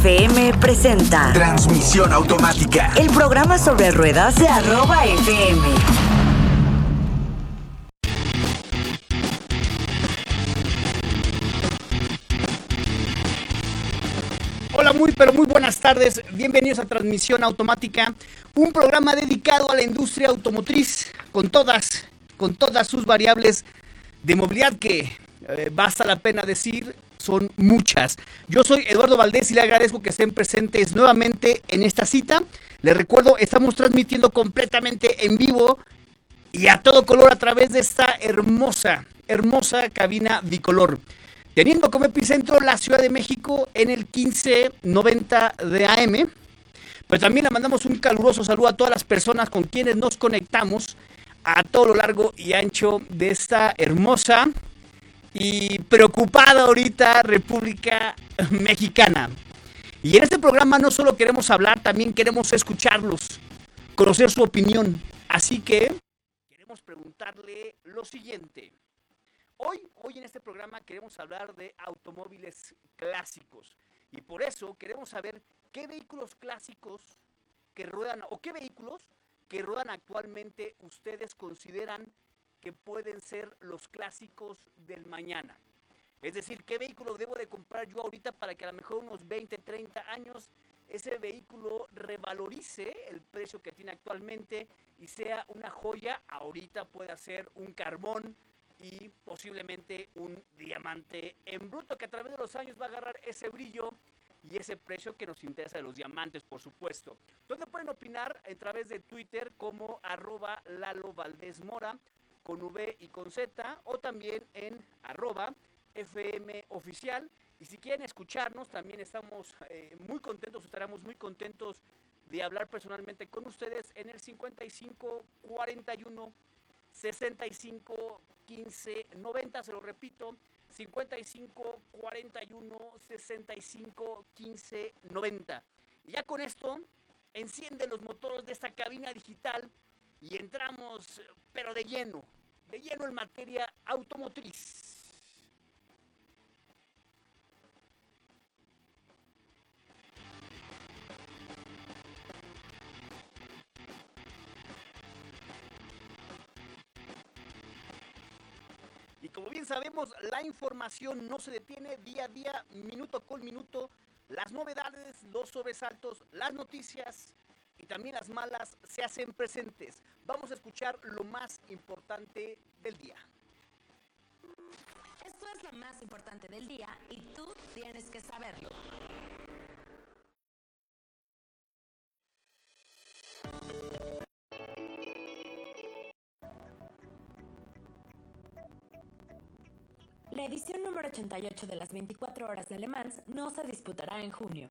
FM presenta Transmisión automática. el programa sobre ruedas de arroba FM. Hola, muy pero muy buenas tardes. Bienvenidos a Transmisión Automática, un programa dedicado a la industria automotriz con todas, con todas sus variables de movilidad que eh, basta la pena decir son muchas. Yo soy Eduardo Valdés y le agradezco que estén presentes nuevamente en esta cita. Les recuerdo, estamos transmitiendo completamente en vivo y a todo color a través de esta hermosa, hermosa cabina bicolor. Teniendo como epicentro la Ciudad de México en el 1590 de AM. Pues también le mandamos un caluroso saludo a todas las personas con quienes nos conectamos a todo lo largo y ancho de esta hermosa y preocupada ahorita República Mexicana. Y en este programa no solo queremos hablar, también queremos escucharlos, conocer su opinión. Así que queremos preguntarle lo siguiente. Hoy, hoy en este programa queremos hablar de automóviles clásicos y por eso queremos saber qué vehículos clásicos que ruedan o qué vehículos que ruedan actualmente ustedes consideran que pueden ser los clásicos del mañana. Es decir, ¿qué vehículo debo de comprar yo ahorita para que a lo mejor unos 20, 30 años ese vehículo revalorice el precio que tiene actualmente y sea una joya? Ahorita puede ser un carbón y posiblemente un diamante en bruto que a través de los años va a agarrar ese brillo y ese precio que nos interesa de los diamantes, por supuesto. ¿Dónde pueden opinar? A través de Twitter como Lalo Valdés Mora con V y con Z o también en arroba FM oficial. Y si quieren escucharnos, también estamos eh, muy contentos, estaremos muy contentos de hablar personalmente con ustedes en el 55 41 65 15 90, se lo repito, 55 41 65 15 90. Y ya con esto, enciende los motores de esta cabina digital y entramos, pero de lleno, de lleno en materia automotriz. Y como bien sabemos, la información no se detiene día a día, minuto con minuto. Las novedades, los sobresaltos, las noticias y también las malas se hacen presentes. Vamos a escuchar lo más importante del día. Esto es lo más importante del día y tú tienes que saberlo. La edición número 88 de las 24 horas de Le no se disputará en junio.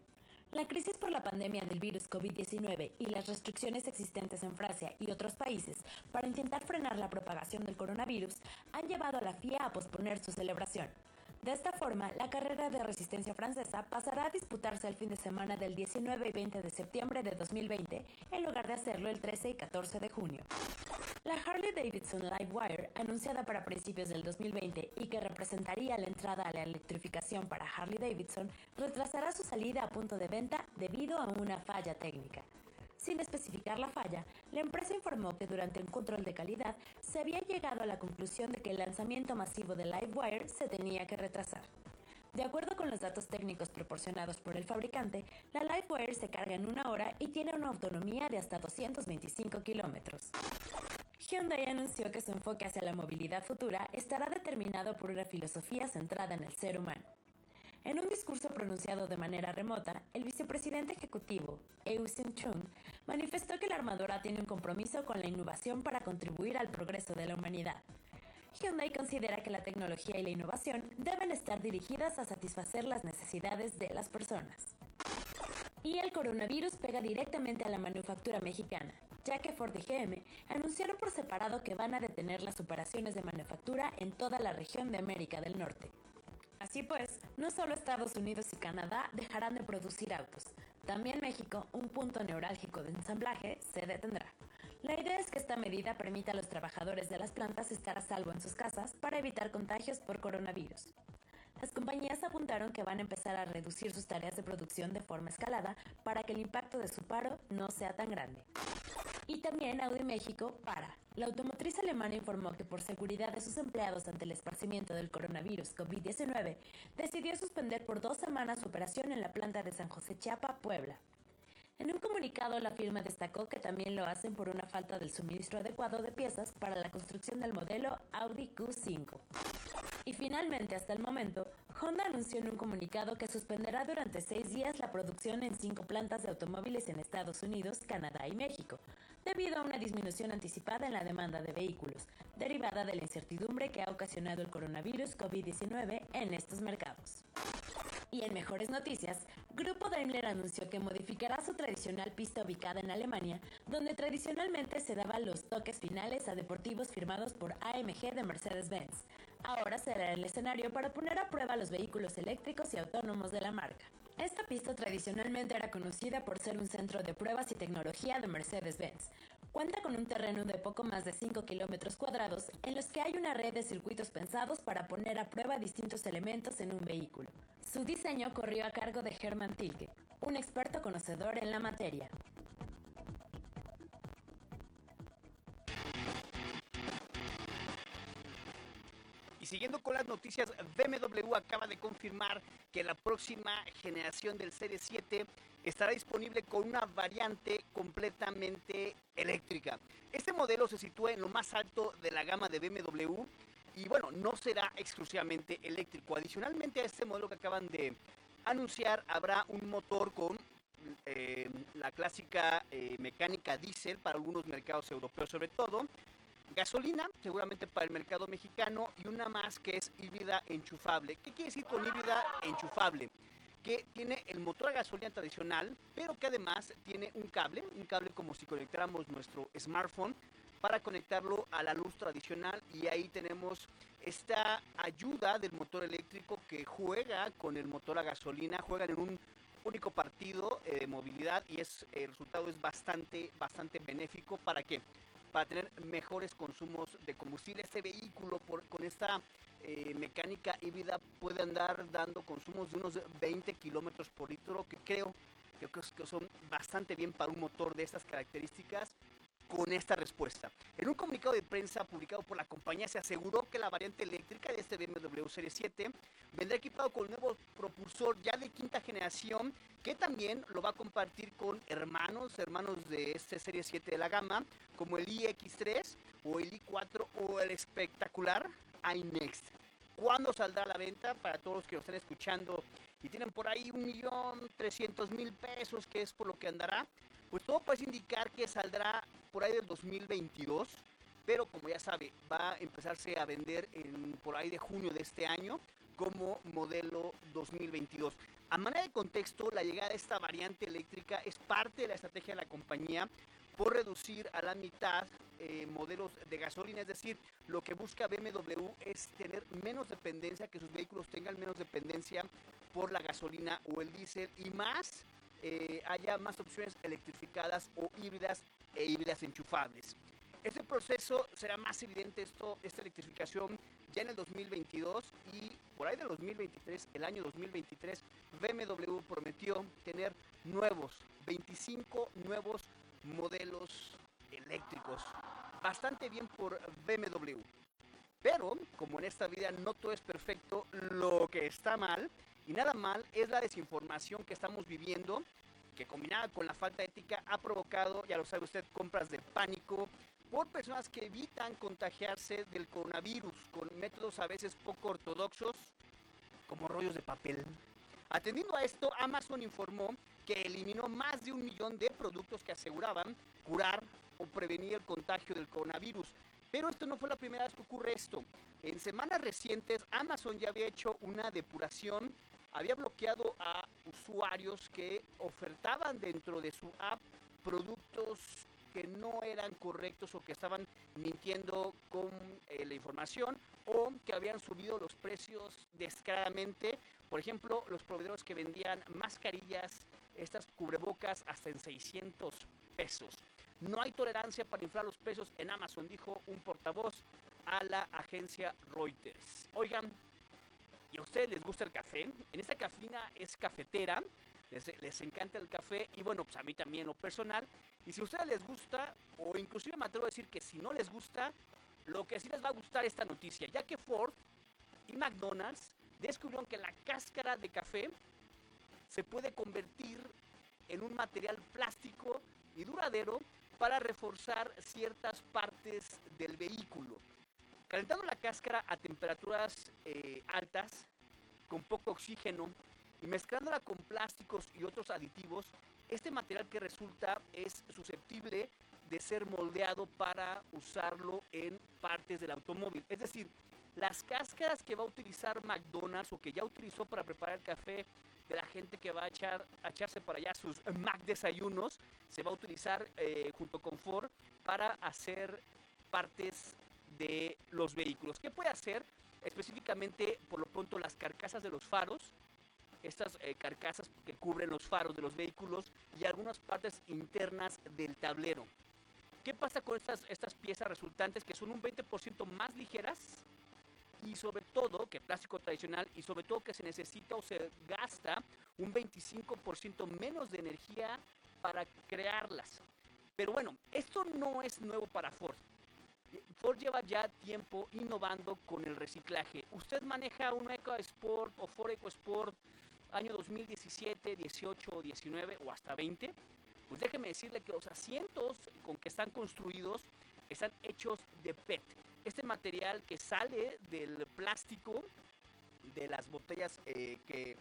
La crisis por la pandemia del virus COVID-19 y las restricciones existentes en Francia y otros países para intentar frenar la propagación del coronavirus han llevado a la FIA a posponer su celebración. De esta forma, la carrera de resistencia francesa pasará a disputarse el fin de semana del 19 y 20 de septiembre de 2020, en lugar de hacerlo el 13 y 14 de junio. La Harley Davidson Livewire, anunciada para principios del 2020 y que representaría la entrada a la electrificación para Harley Davidson, retrasará su salida a punto de venta debido a una falla técnica. Sin especificar la falla, la empresa informó que durante un control de calidad se había llegado a la conclusión de que el lanzamiento masivo de Livewire se tenía que retrasar. De acuerdo con los datos técnicos proporcionados por el fabricante, la Livewire se carga en una hora y tiene una autonomía de hasta 225 kilómetros. Hyundai anunció que su enfoque hacia la movilidad futura estará determinado por una filosofía centrada en el ser humano. En un discurso pronunciado de manera remota, el vicepresidente ejecutivo, Eustin Chung, manifestó que la armadora tiene un compromiso con la innovación para contribuir al progreso de la humanidad. Hyundai considera que la tecnología y la innovación deben estar dirigidas a satisfacer las necesidades de las personas. Y el coronavirus pega directamente a la manufactura mexicana, ya que Ford y GM anunciaron por separado que van a detener las operaciones de manufactura en toda la región de América del Norte. Así pues, no solo Estados Unidos y Canadá dejarán de producir autos, también México, un punto neurálgico de ensamblaje, se detendrá. La idea es que esta medida permita a los trabajadores de las plantas estar a salvo en sus casas para evitar contagios por coronavirus. Las compañías apuntaron que van a empezar a reducir sus tareas de producción de forma escalada para que el impacto de su paro no sea tan grande. Y también Audi México para. La automotriz alemana informó que por seguridad de sus empleados ante el esparcimiento del coronavirus COVID-19, decidió suspender por dos semanas su operación en la planta de San José Chiapa, Puebla. En un comunicado, la firma destacó que también lo hacen por una falta del suministro adecuado de piezas para la construcción del modelo Audi Q5. Y finalmente, hasta el momento, Honda anunció en un comunicado que suspenderá durante seis días la producción en cinco plantas de automóviles en Estados Unidos, Canadá y México, debido a una disminución anticipada en la demanda de vehículos, derivada de la incertidumbre que ha ocasionado el coronavirus COVID-19 en estos mercados. Y en mejores noticias, Grupo Daimler anunció que modificará su tradicional pista ubicada en Alemania, donde tradicionalmente se daban los toques finales a deportivos firmados por AMG de Mercedes-Benz. Ahora será el escenario para poner a prueba los vehículos eléctricos y autónomos de la marca. Esta pista tradicionalmente era conocida por ser un centro de pruebas y tecnología de Mercedes-Benz. Cuenta con un terreno de poco más de 5 kilómetros cuadrados en los que hay una red de circuitos pensados para poner a prueba distintos elementos en un vehículo. Su diseño corrió a cargo de Hermann Tilke, un experto conocedor en la materia. Siguiendo con las noticias, BMW acaba de confirmar que la próxima generación del Serie 7 estará disponible con una variante completamente eléctrica. Este modelo se sitúa en lo más alto de la gama de BMW y bueno, no será exclusivamente eléctrico. Adicionalmente a este modelo que acaban de anunciar, habrá un motor con eh, la clásica eh, mecánica diésel para algunos mercados europeos sobre todo gasolina, seguramente para el mercado mexicano, y una más que es híbrida enchufable. ¿Qué quiere decir con híbrida enchufable? Que tiene el motor a gasolina tradicional, pero que además tiene un cable, un cable como si conectáramos nuestro smartphone para conectarlo a la luz tradicional y ahí tenemos esta ayuda del motor eléctrico que juega con el motor a gasolina, juegan en un único partido eh, de movilidad y es el resultado es bastante bastante benéfico para que para tener mejores consumos de combustible. Este vehículo con esta eh, mecánica híbrida puede andar dando consumos de unos 20 kilómetros por litro, que creo, creo que son bastante bien para un motor de estas características con esta respuesta. En un comunicado de prensa publicado por la compañía se aseguró que la variante eléctrica de este BMW Serie 7 vendrá equipado con un nuevo propulsor ya de quinta generación que también lo va a compartir con hermanos, hermanos de este Serie 7 de la gama, como el iX3 o el i4 o el espectacular iNext. ¿Cuándo saldrá a la venta? Para todos los que lo están escuchando y tienen por ahí un millón trescientos mil pesos, que es por lo que andará, pues todo puede indicar que saldrá por ahí del 2022. Pero como ya sabe, va a empezarse a vender en, por ahí de junio de este año como modelo 2022. A manera de contexto, la llegada de esta variante eléctrica es parte de la estrategia de la compañía por reducir a la mitad eh, modelos de gasolina, es decir, lo que busca BMW es tener menos dependencia, que sus vehículos tengan menos dependencia por la gasolina o el diésel y más eh, haya más opciones electrificadas o híbridas e híbridas enchufables. Este proceso será más evidente esto, esta electrificación ya en el 2022 y por ahí del 2023, el año 2023, BMW prometió tener nuevos, 25 nuevos modelos eléctricos. Bastante bien por BMW. Pero, como en esta vida no todo es perfecto, lo que está mal, y nada mal, es la desinformación que estamos viviendo, que combinada con la falta de ética ha provocado, ya lo sabe usted, compras de pánico por personas que evitan contagiarse del coronavirus con métodos a veces poco ortodoxos, como rollos de papel. Atendiendo a esto, Amazon informó que eliminó más de un millón de productos que aseguraban curar o prevenir el contagio del coronavirus. Pero esto no fue la primera vez que ocurre esto. En semanas recientes, Amazon ya había hecho una depuración, había bloqueado a usuarios que ofertaban dentro de su app productos que no eran correctos o que estaban mintiendo con eh, la información o que habían subido los precios descaradamente. Por ejemplo, los proveedores que vendían mascarillas, estas cubrebocas hasta en 600 pesos. No hay tolerancia para inflar los precios en Amazon, dijo un portavoz a la agencia Reuters. Oigan, a ustedes les gusta el café, en esta cafina es cafetera, les, les, encanta el café y bueno, pues a mí también lo personal. Y si a ustedes les gusta, o inclusive me atrevo a decir que si no les gusta, lo que sí les va a gustar esta noticia, ya que Ford y McDonald's descubrieron que la cáscara de café se puede convertir en un material plástico y duradero para reforzar ciertas partes del vehículo. Calentando la cáscara a temperaturas eh, altas, con poco oxígeno, y mezclándola con plásticos y otros aditivos, este material que resulta es susceptible de ser moldeado para usarlo en partes del automóvil. Es decir, las cáscaras que va a utilizar McDonald's o que ya utilizó para preparar el café de la gente que va a, echar, a echarse para allá sus Mac desayunos, se va a utilizar eh, junto con Ford para hacer partes de los vehículos. ¿Qué puede hacer? Específicamente, por lo pronto, las carcasas de los faros, estas eh, carcasas que cubren los faros de los vehículos y algunas partes internas del tablero. ¿Qué pasa con estas, estas piezas resultantes que son un 20% más ligeras y sobre todo que plástico tradicional y sobre todo que se necesita o se gasta un 25% menos de energía para crearlas. Pero bueno, esto no es nuevo para Ford. Ford lleva ya tiempo innovando con el reciclaje. Usted maneja un EcoSport o Ford EcoSport año 2017, 18, 19 o hasta 20. Pues déjeme decirle que los asientos con que están construidos están hechos de PET. Este material que sale del plástico de las botellas eh, que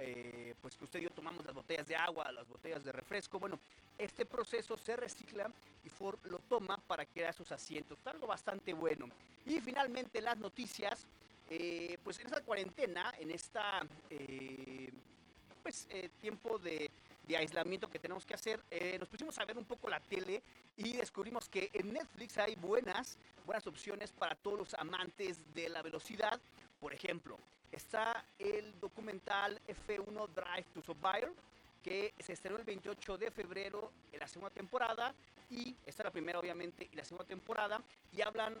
eh, pues que usted y yo tomamos las botellas de agua, las botellas de refresco. Bueno, este proceso se recicla y Ford lo toma para crear sus asientos. Algo bastante bueno. Y finalmente las noticias. Eh, pues en esta cuarentena, en esta pues tiempo de, de, aislamiento que tenemos que hacer, nos pusimos a ver un poco la tele y descubrimos que en Netflix hay buenas, buenas opciones para todos los amantes de la velocidad. Por ejemplo, está el documental F1 Drive to Survive, que se estrenó el 28 de febrero en la segunda temporada y está la primera obviamente y la segunda temporada y hablan,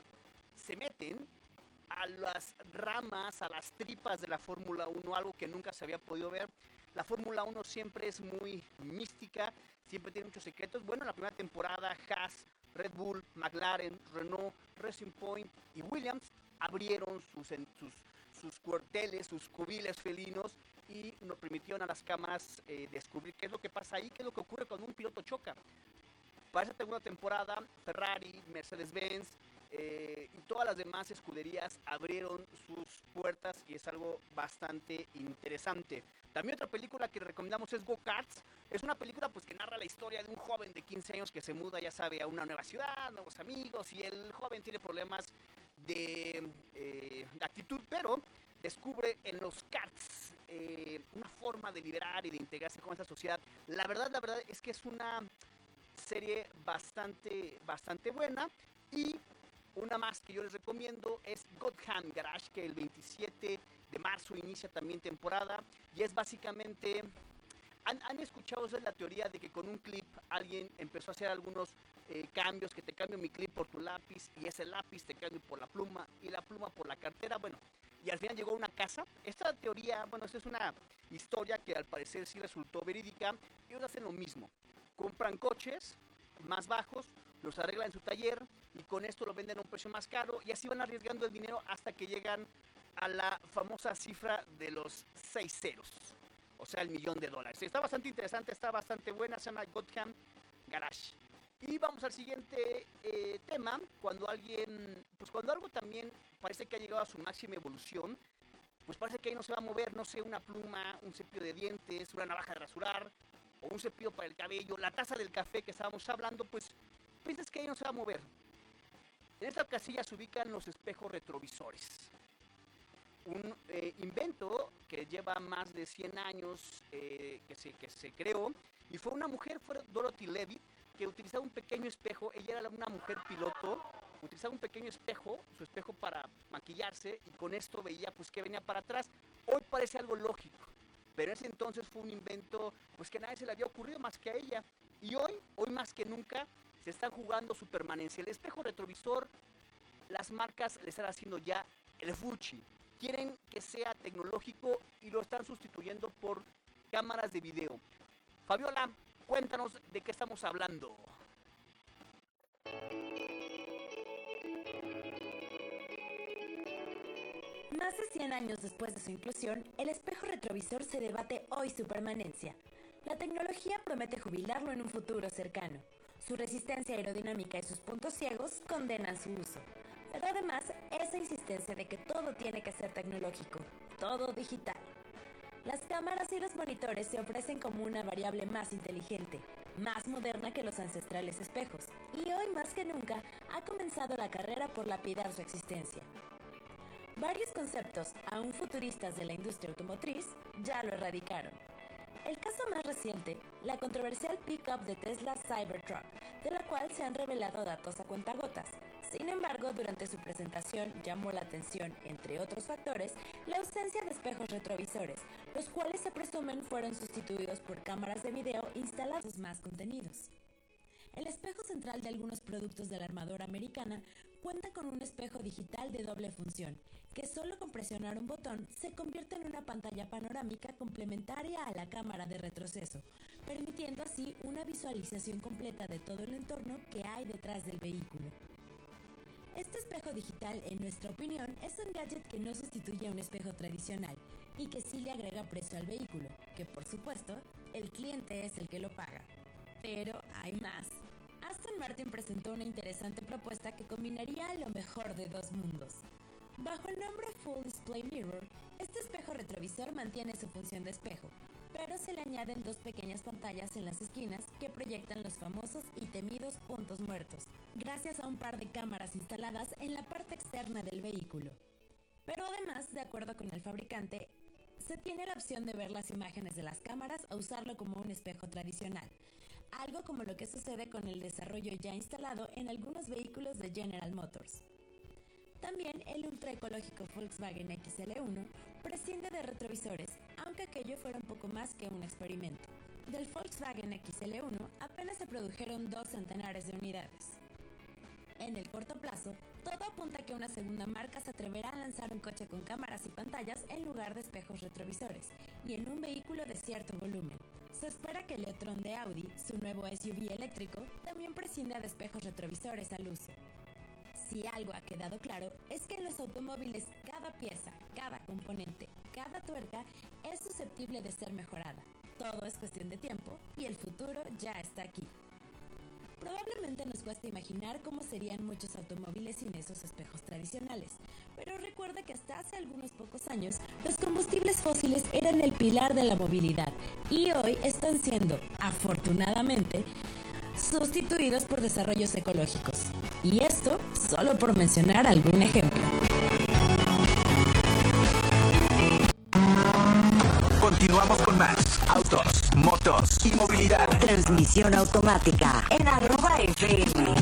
se meten a las ramas, a las tripas de la Fórmula 1, algo que nunca se había podido ver. La Fórmula 1 siempre es muy mística, siempre tiene muchos secretos. Bueno, en la primera temporada, Haas, Red Bull, McLaren, Renault, Racing Point y Williams abrieron sus, sus cuarteles, sus cubiles felinos y nos permitieron a las cámaras eh, descubrir qué es lo que pasa ahí, qué es lo que ocurre cuando un piloto choca. Para esta segunda temporada, Ferrari, Mercedes-Benz, eh, y todas las demás escuderías abrieron sus puertas y es algo bastante interesante. También otra película que recomendamos es Go Karts. Es una película pues que narra la historia de un joven de 15 años que se muda, ya sabe, a una nueva ciudad, nuevos amigos y el joven tiene problemas de, eh, actitud, pero descubre en los karts eh, una forma de liberar y de integrarse con esa sociedad. La verdad, la verdad es que es una serie bastante, bastante buena y una más que yo les recomiendo es Godham Garage, que el 27 de marzo inicia también temporada y es básicamente... ¿Han, escuchado ustedes la teoría de que con un clip alguien empezó a hacer algunos eh, cambios, que te cambio mi clip por tu lápiz y ese lápiz te cambio por la pluma y la pluma por la cartera? Bueno, y al final llegó a una casa. Esta teoría, bueno, esta es una historia que al parecer sí resultó verídica. Ellos hacen lo mismo. Compran coches más bajos, los arreglan en su taller y con esto lo venden a un precio más caro y así van arriesgando el dinero hasta que llegan a la famosa cifra de los seis ceros, o sea, el millón de dólares. Está bastante interesante, está bastante buena, se llama Gotham Garage. Y vamos al siguiente eh, tema, cuando alguien, pues cuando algo también parece que ha llegado a su máxima evolución, pues parece que ahí no se va a mover, no sé, una pluma, un cepillo de dientes, una navaja de rasurar, o un cepillo para el cabello, la taza del café que estábamos hablando, pues piensas que ahí no se va a mover. En esta casilla se ubican los espejos retrovisores. Un eh, invento que lleva más de 100 años eh, que, se, que se creó y fue una mujer, fue Dorothy Levitt, que utilizaba un pequeño espejo, ella era una mujer piloto, utilizaba un pequeño espejo, su espejo para maquillarse y con esto veía pues que venía para atrás. Hoy parece algo lógico, pero ese entonces fue un invento pues que nadie se le había ocurrido más que a ella. Y hoy, hoy más que nunca, se están jugando su permanencia. El espejo retrovisor, las marcas le están haciendo ya el fuchi. quieren que sea tecnológico y lo están sustituyendo por cámaras de video. Fabiola, cuéntanos de qué estamos hablando. Más de 100 años después de su inclusión, el espejo retrovisor se debate hoy su permanencia. La tecnología promete jubilarlo en un futuro cercano. Su resistencia aerodinámica y sus puntos ciegos condenan su uso. Pero además, esa insistencia de que todo tiene que ser tecnológico, todo digital. Las cámaras y los monitores se ofrecen como una variable más inteligente, más moderna que los ancestrales espejos, y hoy más que nunca ha comenzado la carrera por lapidar su existencia. Varios conceptos, aún futuristas de la industria automotriz, ya lo erradicaron. El caso más reciente, la controversial pickup de Tesla Cybertruck, de la cual se han revelado datos a cuentagotas. Sin embargo, durante su presentación llamó la atención, entre otros factores, la ausencia de espejos retrovisores, los cuales se presumen fueron sustituidos por cámaras de video instaladas más contenidos. El espejo central de algunos productos de la armadora americana cuenta con un espejo digital de doble función, que solo con presionar un botón se convierte en una pantalla panorámica complementaria a la cámara de retroceso, permitiendo así una visualización completa de todo el entorno que hay detrás del vehículo. Este espejo digital, en nuestra opinión, es un gadget que no sustituye a un espejo tradicional y que sí le agrega precio al vehículo, que por supuesto, el cliente es el que lo paga. Pero hay más. Aston Martin presentó una interesante propuesta que combinaría lo mejor de dos mundos. Bajo el nombre Full Display Mirror, este espejo retrovisor mantiene su función de espejo, pero se le añaden dos pequeñas pantallas en las esquinas que proyectan los famosos y temidos puntos muertos, gracias a un par de cámaras instaladas en la parte externa del vehículo. Pero además, de acuerdo con el fabricante, se tiene la opción de ver las imágenes de las cámaras o usarlo como un espejo tradicional, algo como lo que sucede con el desarrollo ya instalado en algunos vehículos de General Motors. También el ultraecológico Volkswagen XL1 prescinde de retrovisores, aunque aquello fuera un poco más que un experimento. Del Volkswagen XL1 apenas se produjeron dos centenares de unidades. En el corto plazo, todo apunta a que una segunda marca se atreverá a lanzar un coche con cámaras y pantallas en lugar de espejos retrovisores, y en un vehículo de cierto volumen. Se espera que el Leotron de Audi, su nuevo SUV eléctrico, también prescinda de espejos retrovisores al uso. Si algo ha quedado claro es que en los automóviles cada pieza, cada componente, cada tuerca es susceptible de ser mejorada. Todo es cuestión de tiempo y el futuro ya está aquí. Probablemente nos cuesta imaginar cómo serían muchos automóviles sin esos espejos tradicionales, pero recuerda que hasta hace algunos pocos años los combustibles fósiles eran el pilar de la movilidad y hoy están siendo, afortunadamente, sustituidos por desarrollos ecológicos. Y esto solo por mencionar algún ejemplo. Continuamos con más autos, motos y movilidad. Transmisión automática en arroba FM.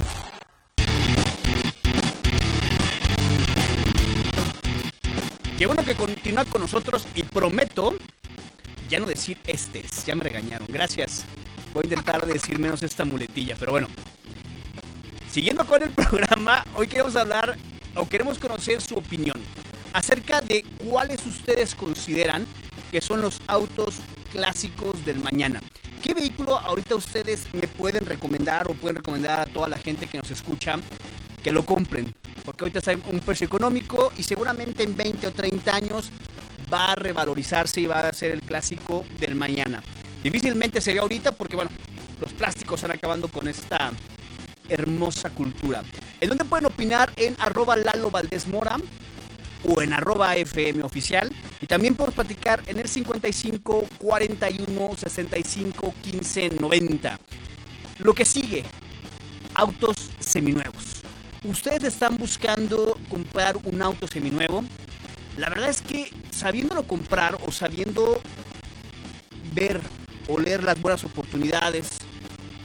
Qué bueno que continúa con nosotros y prometo ya no decir estes, ya me regañaron. Gracias. Voy a intentar decir menos esta muletilla, pero bueno. Siguiendo con el programa, hoy queremos hablar o queremos conocer su opinión acerca de cuáles ustedes consideran que son los autos clásicos del mañana. ¿Qué vehículo ahorita ustedes me pueden recomendar o pueden recomendar a toda la gente que nos escucha que lo compren? Porque ahorita está un precio económico y seguramente en 20 o 30 años va a revalorizarse y va a ser el clásico del mañana. Difícilmente sería ahorita porque, bueno, los plásticos están acabando con esta hermosa cultura. ¿En dónde pueden opinar? En arroba Lalo Valdés Mora o en arroba FM oficial. Y también podemos platicar en el 55 41 65 15 90. Lo que sigue, autos seminuevos. Ustedes están buscando comprar un auto seminuevo. La verdad es que sabiéndolo comprar o sabiendo ver o leer las buenas oportunidades,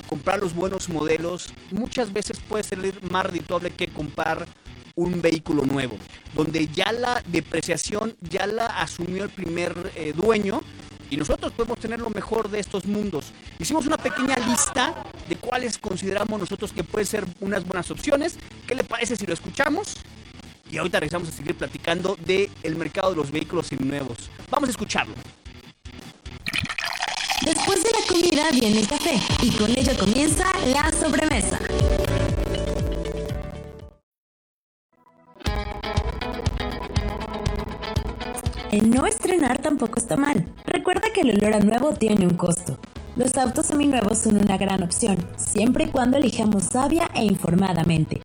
comprar los buenos modelos, muchas veces puede ser más redituable que comprar un vehículo nuevo, donde ya la depreciación ya la asumió el primer eh, dueño y nosotros podemos tener lo mejor de estos mundos. Hicimos una pequeña lista de cuáles consideramos nosotros que pueden ser unas buenas opciones. ¿Qué le parece si lo escuchamos? y ahorita regresamos a seguir platicando del el mercado de los vehículos seminuevos. Vamos a escucharlo. Después de la comida viene el café y con ello comienza la sobremesa. El no estrenar tampoco está mal. Recuerda que el olor a nuevo tiene un costo. Los autos seminuevos son una gran opción, siempre y cuando elijamos sabia e informadamente.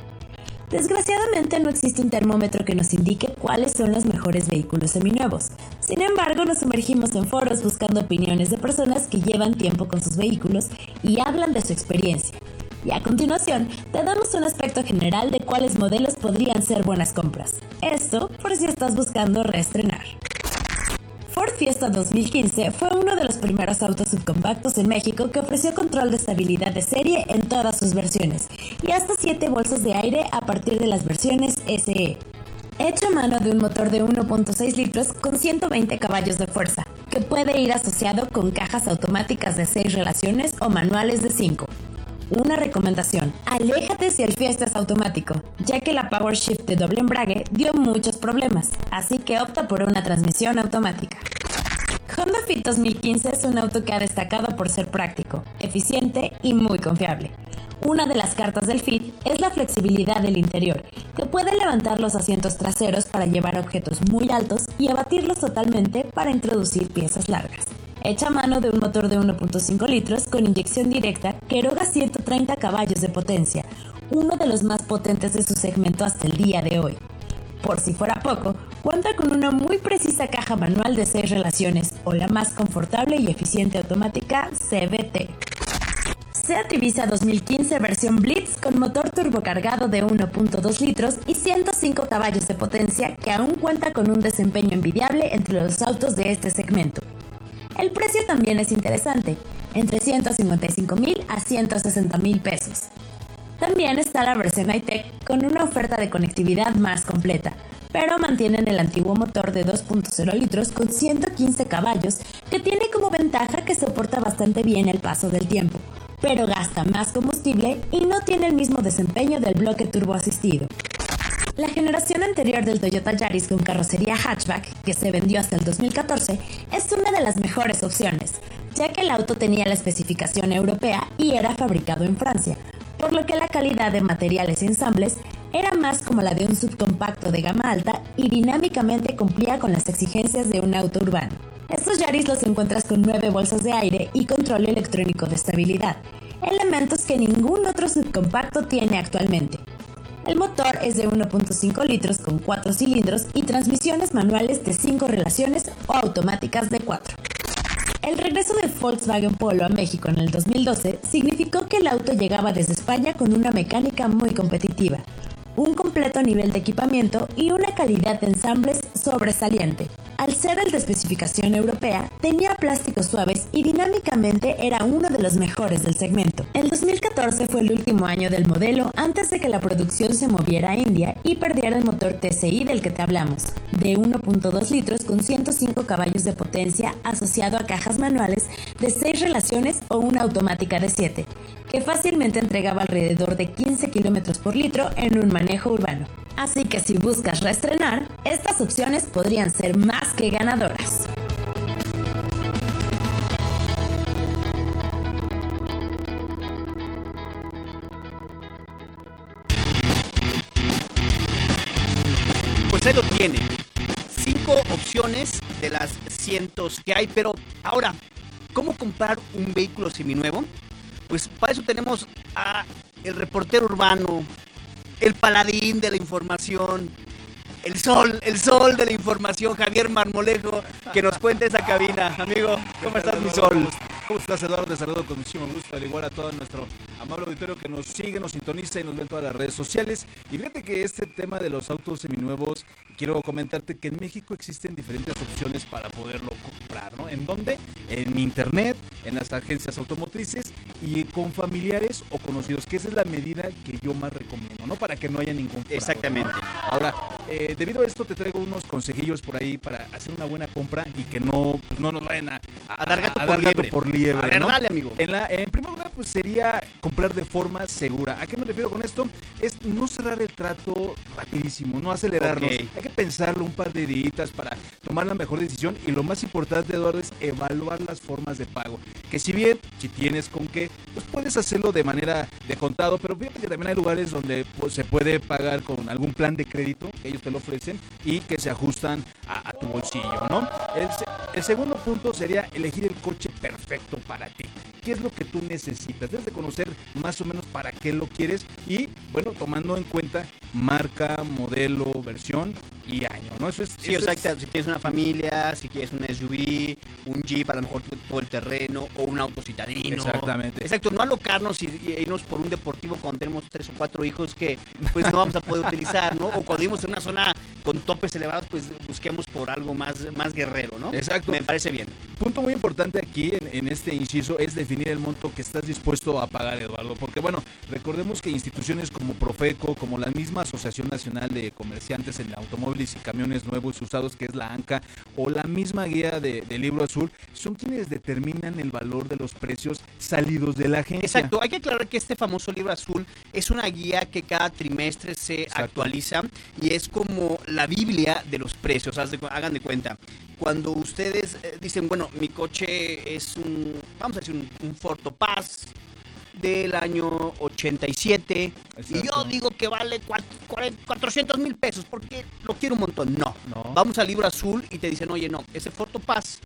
Desgraciadamente no existe un termómetro que nos indique cuáles son los mejores vehículos seminuevos. Sin embargo, nos sumergimos en foros buscando opiniones de personas que llevan tiempo con sus vehículos y hablan de su experiencia. Y a continuación, te damos un aspecto general de cuáles modelos podrían ser buenas compras. Esto por si estás buscando reestrenar. Ford Fiesta 2015 fue uno de los primeros autos subcompactos en México que ofreció control de estabilidad de serie en todas sus versiones y hasta 7 bolsas de aire a partir de las versiones SE. Hecho mano de un motor de 1.6 litros con 120 caballos de fuerza, que puede ir asociado con cajas automáticas de 6 relaciones o manuales de 5. Una recomendación, aléjate si el Fiesta es automático, ya que la Power Shift de doble embrague dio muchos problemas, así que opta por una transmisión automática. Honda Fit 2015 es un auto que ha destacado por ser práctico, eficiente y muy confiable. Una de las cartas del Fit es la flexibilidad del interior, que puede levantar los asientos traseros para llevar objetos muy altos y abatirlos totalmente para introducir piezas largas hecha a mano de un motor de 1.5 litros con inyección directa que eroga 130 caballos de potencia, uno de los más potentes de su segmento hasta el día de hoy. Por si fuera poco, cuenta con una muy precisa caja manual de 6 relaciones o la más confortable y eficiente automática CVT. Seat Ibiza 2015 versión Blitz con motor turbocargado de 1.2 litros y 105 caballos de potencia que aún cuenta con un desempeño envidiable entre los autos de este segmento. El precio también es interesante, entre 155 mil a 160 mil pesos. También está la versión high-tech con una oferta de conectividad más completa, pero mantienen el antiguo motor de 2.0 litros con 115 caballos que tiene como ventaja que soporta bastante bien el paso del tiempo, pero gasta más combustible y no tiene el mismo desempeño del bloque turbo asistido. La generación anterior del Toyota Yaris con carrocería hatchback, que se vendió hasta el 2014, es una de las mejores opciones, ya que el auto tenía la especificación europea y era fabricado en Francia, por lo que la calidad de materiales y ensambles era más como la de un subcompacto de gama alta y dinámicamente cumplía con las exigencias de un auto urbano. Estos Yaris los encuentras con nueve bolsas de aire y control electrónico de estabilidad, elementos que ningún otro subcompacto tiene actualmente. El motor es de 1.5 litros con 4 cilindros y transmisiones manuales de 5 relaciones o automáticas de 4. El regreso de Volkswagen Polo a México en el 2012 significó que el auto llegaba desde España con una mecánica muy competitiva, un completo nivel de equipamiento y una calidad de ensambles sobresaliente. Al ser el de especificación europea, tenía plásticos suaves y dinámicamente era uno de los mejores del segmento. El 2014 fue el último año del modelo antes de que la producción se moviera a India y perdiera el motor TCI del que te hablamos, de 1.2 litros con 105 caballos de potencia asociado a cajas manuales de 6 relaciones o una automática de 7, que fácilmente entregaba alrededor de 15 km por litro en un manejo urbano. Así que si buscas reestrenar, estas opciones podrían ser más que ganadoras. Pues ahí lo tiene. Cinco opciones de las cientos que hay, pero ahora, ¿cómo comprar un vehículo seminuevo? Pues para eso tenemos a el reportero urbano, el paladín de la información, el sol, el sol de la información, Javier Marmolejo, que nos cuente esa cabina. Amigo, ¿cómo estás, mi sol? ¿Cómo estás, Eduardo? Te saludo con muchísimo gusto, al igual a todo nuestro amable auditorio que nos sigue, nos sintoniza y nos ve en todas las redes sociales. Y fíjate que este tema de los autos seminuevos, quiero comentarte que en México existen diferentes opciones para poderlo comprar, ¿no? ¿En dónde? En internet, en las agencias automotrices y con familiares o conocidos, que esa es la medida que yo más recomiendo, ¿no? Para que no haya ningún fraude, Exactamente. Ahora, eh, debido a esto te traigo unos consejillos por ahí para hacer una buena compra y que no, pues, no nos vayan a, A dar gato a por dar gato liebre. por liebre, A ver, ¿no? dale, amigo. En, la, en primer lugar, pues sería comprar de forma segura. ¿A qué me refiero con esto? Es no cerrar el trato rapidísimo, no acelerarnos. Ok. Hay que pensarlo un par de días para tomar la mejor decisión y lo más importante, Eduardo, es evaluar las formas de pago. Que si bien, si tienes con qué, pues puedes hacerlo de manera de contado, pero fíjate que también hay lugares donde pues, se puede pagar con algún plan de crédito que ellos te lo ofrecen y que se ajustan a, a tu bolsillo, ¿no? El, el segundo punto sería elegir el coche perfecto para ti. ¿Qué es lo que tú necesitas? Debes de conocer más o menos para qué lo quieres y, bueno, tomando en cuenta marca, modelo, versión y año, ¿no? Eso es... Sí, o eso sea, es- que si tienes una familia, si quieres un SUV, un Jeep, a lo mejor todo el terreno, o un auto citadino. Exactamente. Exacto, no alocarnos y, y irnos por un deportivo cuando tenemos tres o cuatro hijos que pues no vamos a poder utilizar, ¿no? O cuando vivimos en una zona con topes elevados, pues busquemos por algo más, más guerrero, ¿no? Exacto. Me parece bien. Punto muy importante aquí en, en este inciso es definir el monto que estás dispuesto a pagar, Eduardo, porque bueno, recordemos que instituciones como Profeco, como la misma Asociación Nacional de Comerciantes en Automóviles y Camiones Nuevos y Usados, que es la ANCA, o la misma guía de, de Libro Azul, son quienes determinan el valor de los precios salidos de la agencia. Exacto, hay que aclarar que este famoso libro azul es una guía que cada trimestre se Exacto. actualiza y es como la Biblia de los precios, de hagan de cuenta. Cuando ustedes eh, dicen, bueno, mi coche es un, vamos a decir, un, un Ford Topaz del año 87 y yo Exacto. digo que vale cuat- cuaren- 400 mil pesos porque lo quiero un montón. No, No. vamos al libro azul y te dicen, oye, no, ese Ford Topaz